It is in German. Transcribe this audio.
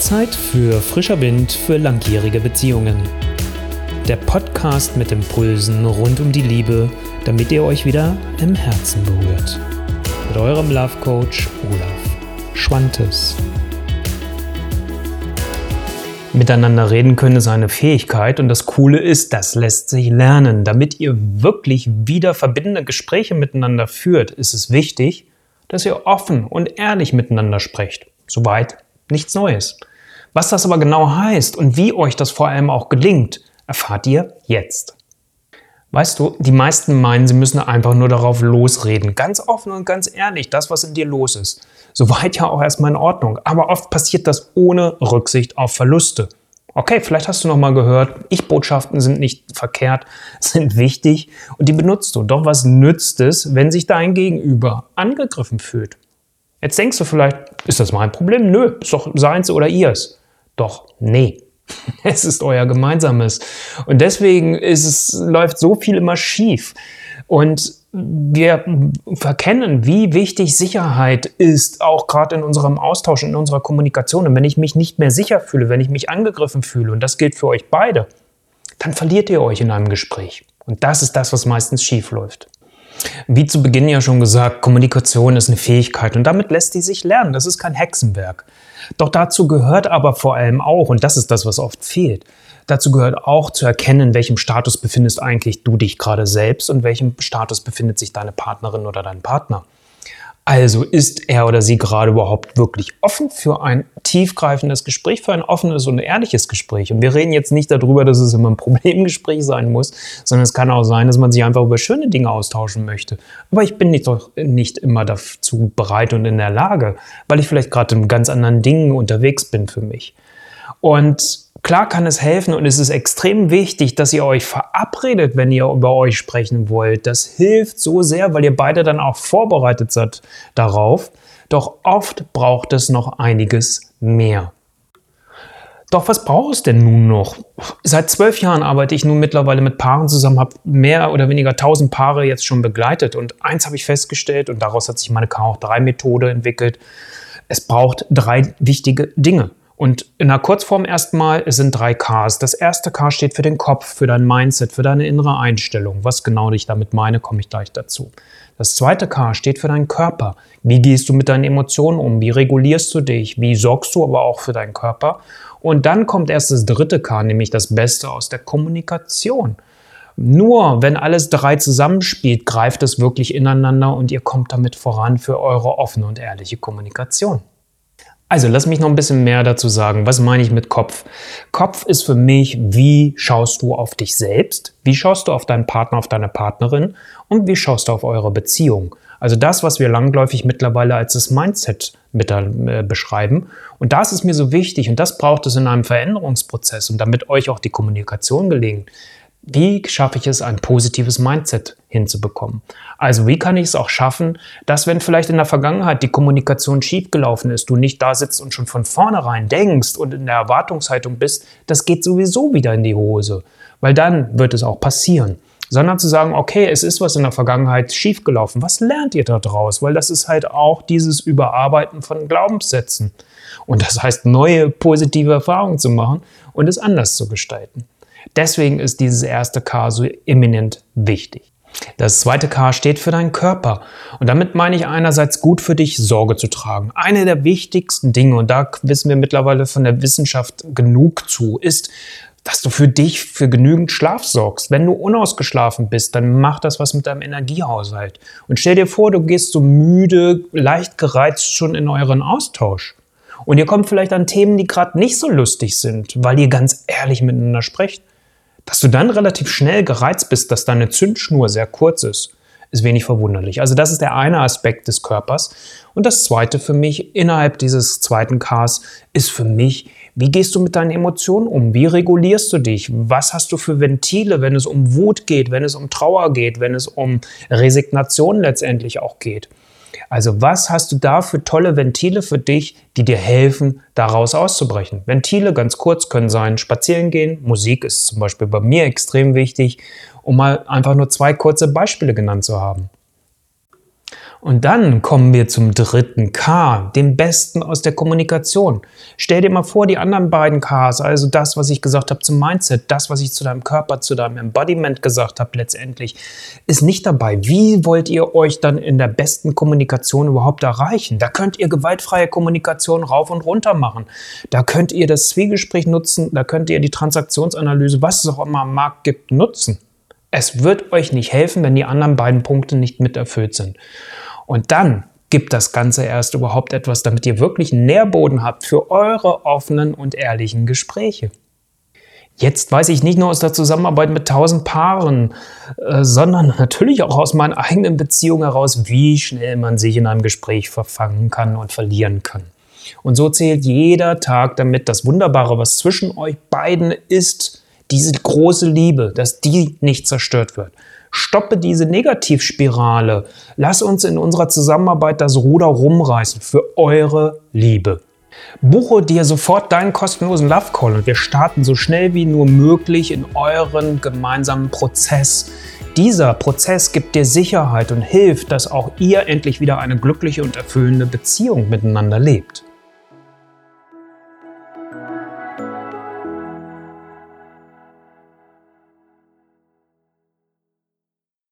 Zeit für frischer Wind für langjährige Beziehungen. Der Podcast mit Impulsen rund um die Liebe, damit ihr euch wieder im Herzen berührt. Mit eurem Love Coach Olaf Schwantes. Miteinander reden können ist eine Fähigkeit und das Coole ist, das lässt sich lernen. Damit ihr wirklich wieder verbindende Gespräche miteinander führt, ist es wichtig, dass ihr offen und ehrlich miteinander sprecht. Soweit nichts Neues. Was das aber genau heißt und wie euch das vor allem auch gelingt, erfahrt ihr jetzt. Weißt du, die meisten meinen, sie müssen einfach nur darauf losreden. Ganz offen und ganz ehrlich, das, was in dir los ist. Soweit ja auch erstmal in Ordnung. Aber oft passiert das ohne Rücksicht auf Verluste. Okay, vielleicht hast du noch mal gehört, Ich-Botschaften sind nicht verkehrt, sind wichtig und die benutzt du. Doch was nützt es, wenn sich dein Gegenüber angegriffen fühlt? Jetzt denkst du vielleicht, ist das mein Problem? Nö, ist doch seins oder ihrs. Doch, nee. Es ist euer gemeinsames. Und deswegen ist es, läuft so viel immer schief. Und wir verkennen, wie wichtig Sicherheit ist, auch gerade in unserem Austausch, in unserer Kommunikation. Und wenn ich mich nicht mehr sicher fühle, wenn ich mich angegriffen fühle, und das gilt für euch beide, dann verliert ihr euch in einem Gespräch. Und das ist das, was meistens schief läuft. Wie zu Beginn ja schon gesagt, Kommunikation ist eine Fähigkeit und damit lässt die sich lernen. Das ist kein Hexenwerk. Doch dazu gehört aber vor allem auch, und das ist das, was oft fehlt, dazu gehört auch zu erkennen, in welchem Status befindest eigentlich du dich gerade selbst und welchem Status befindet sich deine Partnerin oder dein Partner. Also ist er oder sie gerade überhaupt wirklich offen für ein tiefgreifendes Gespräch, für ein offenes und ehrliches Gespräch? Und wir reden jetzt nicht darüber, dass es immer ein Problemgespräch sein muss, sondern es kann auch sein, dass man sich einfach über schöne Dinge austauschen möchte. Aber ich bin nicht, doch nicht immer dazu bereit und in der Lage, weil ich vielleicht gerade in ganz anderen Dingen unterwegs bin für mich. Und Klar kann es helfen und es ist extrem wichtig, dass ihr euch verabredet, wenn ihr über euch sprechen wollt. Das hilft so sehr, weil ihr beide dann auch vorbereitet seid darauf. Doch oft braucht es noch einiges mehr. Doch was braucht es denn nun noch? Seit zwölf Jahren arbeite ich nun mittlerweile mit Paaren zusammen, habe mehr oder weniger tausend Paare jetzt schon begleitet. Und eins habe ich festgestellt, und daraus hat sich meine K3-Methode entwickelt. Es braucht drei wichtige Dinge. Und in der Kurzform erstmal, es sind drei Ks. Das erste K steht für den Kopf, für dein Mindset, für deine innere Einstellung. Was genau ich damit meine, komme ich gleich dazu. Das zweite K steht für deinen Körper. Wie gehst du mit deinen Emotionen um? Wie regulierst du dich? Wie sorgst du aber auch für deinen Körper? Und dann kommt erst das dritte K, nämlich das Beste aus der Kommunikation. Nur wenn alles drei zusammenspielt, greift es wirklich ineinander und ihr kommt damit voran für eure offene und ehrliche Kommunikation. Also lass mich noch ein bisschen mehr dazu sagen. Was meine ich mit Kopf? Kopf ist für mich, wie schaust du auf dich selbst? Wie schaust du auf deinen Partner, auf deine Partnerin? Und wie schaust du auf eure Beziehung? Also das, was wir langläufig mittlerweile als das Mindset mit, äh, beschreiben. Und das ist mir so wichtig und das braucht es in einem Veränderungsprozess und damit euch auch die Kommunikation gelingt. Wie schaffe ich es, ein positives Mindset hinzubekommen? Also wie kann ich es auch schaffen, dass wenn vielleicht in der Vergangenheit die Kommunikation schiefgelaufen ist, du nicht da sitzt und schon von vornherein denkst und in der Erwartungshaltung bist, das geht sowieso wieder in die Hose, weil dann wird es auch passieren. Sondern zu sagen, okay, es ist was in der Vergangenheit schiefgelaufen. Was lernt ihr daraus? Weil das ist halt auch dieses Überarbeiten von Glaubenssätzen. Und das heißt, neue positive Erfahrungen zu machen und es anders zu gestalten. Deswegen ist dieses erste K so eminent wichtig. Das zweite K steht für deinen Körper. Und damit meine ich einerseits gut für dich Sorge zu tragen. Eine der wichtigsten Dinge, und da wissen wir mittlerweile von der Wissenschaft genug zu, ist, dass du für dich für genügend Schlaf sorgst. Wenn du unausgeschlafen bist, dann mach das was mit deinem Energiehaushalt. Und stell dir vor, du gehst so müde, leicht gereizt schon in euren Austausch. Und ihr kommt vielleicht an Themen, die gerade nicht so lustig sind, weil ihr ganz ehrlich miteinander sprecht. Dass du dann relativ schnell gereizt bist, dass deine Zündschnur sehr kurz ist, ist wenig verwunderlich. Also das ist der eine Aspekt des Körpers. Und das zweite für mich innerhalb dieses zweiten Ks ist für mich, wie gehst du mit deinen Emotionen um? Wie regulierst du dich? Was hast du für Ventile, wenn es um Wut geht, wenn es um Trauer geht, wenn es um Resignation letztendlich auch geht? Also was hast du da für tolle Ventile für dich, die dir helfen, daraus auszubrechen? Ventile, ganz kurz, können sein spazieren gehen. Musik ist zum Beispiel bei mir extrem wichtig, um mal einfach nur zwei kurze Beispiele genannt zu haben. Und dann kommen wir zum dritten K, dem Besten aus der Kommunikation. Stell dir mal vor, die anderen beiden Ks, also das, was ich gesagt habe zum Mindset, das, was ich zu deinem Körper, zu deinem Embodiment gesagt habe letztendlich, ist nicht dabei. Wie wollt ihr euch dann in der besten Kommunikation überhaupt erreichen? Da könnt ihr gewaltfreie Kommunikation rauf und runter machen. Da könnt ihr das Zwiegespräch nutzen, da könnt ihr die Transaktionsanalyse, was es auch immer am Markt gibt, nutzen. Es wird euch nicht helfen, wenn die anderen beiden Punkte nicht mit erfüllt sind. Und dann gibt das Ganze erst überhaupt etwas, damit ihr wirklich einen Nährboden habt für eure offenen und ehrlichen Gespräche. Jetzt weiß ich nicht nur aus der Zusammenarbeit mit tausend Paaren, äh, sondern natürlich auch aus meinen eigenen Beziehungen heraus, wie schnell man sich in einem Gespräch verfangen kann und verlieren kann. Und so zählt jeder Tag damit das Wunderbare, was zwischen euch beiden ist, diese große Liebe, dass die nicht zerstört wird. Stoppe diese Negativspirale. Lass uns in unserer Zusammenarbeit das Ruder rumreißen für eure Liebe. Buche dir sofort deinen kostenlosen Love Call und wir starten so schnell wie nur möglich in euren gemeinsamen Prozess. Dieser Prozess gibt dir Sicherheit und hilft, dass auch ihr endlich wieder eine glückliche und erfüllende Beziehung miteinander lebt.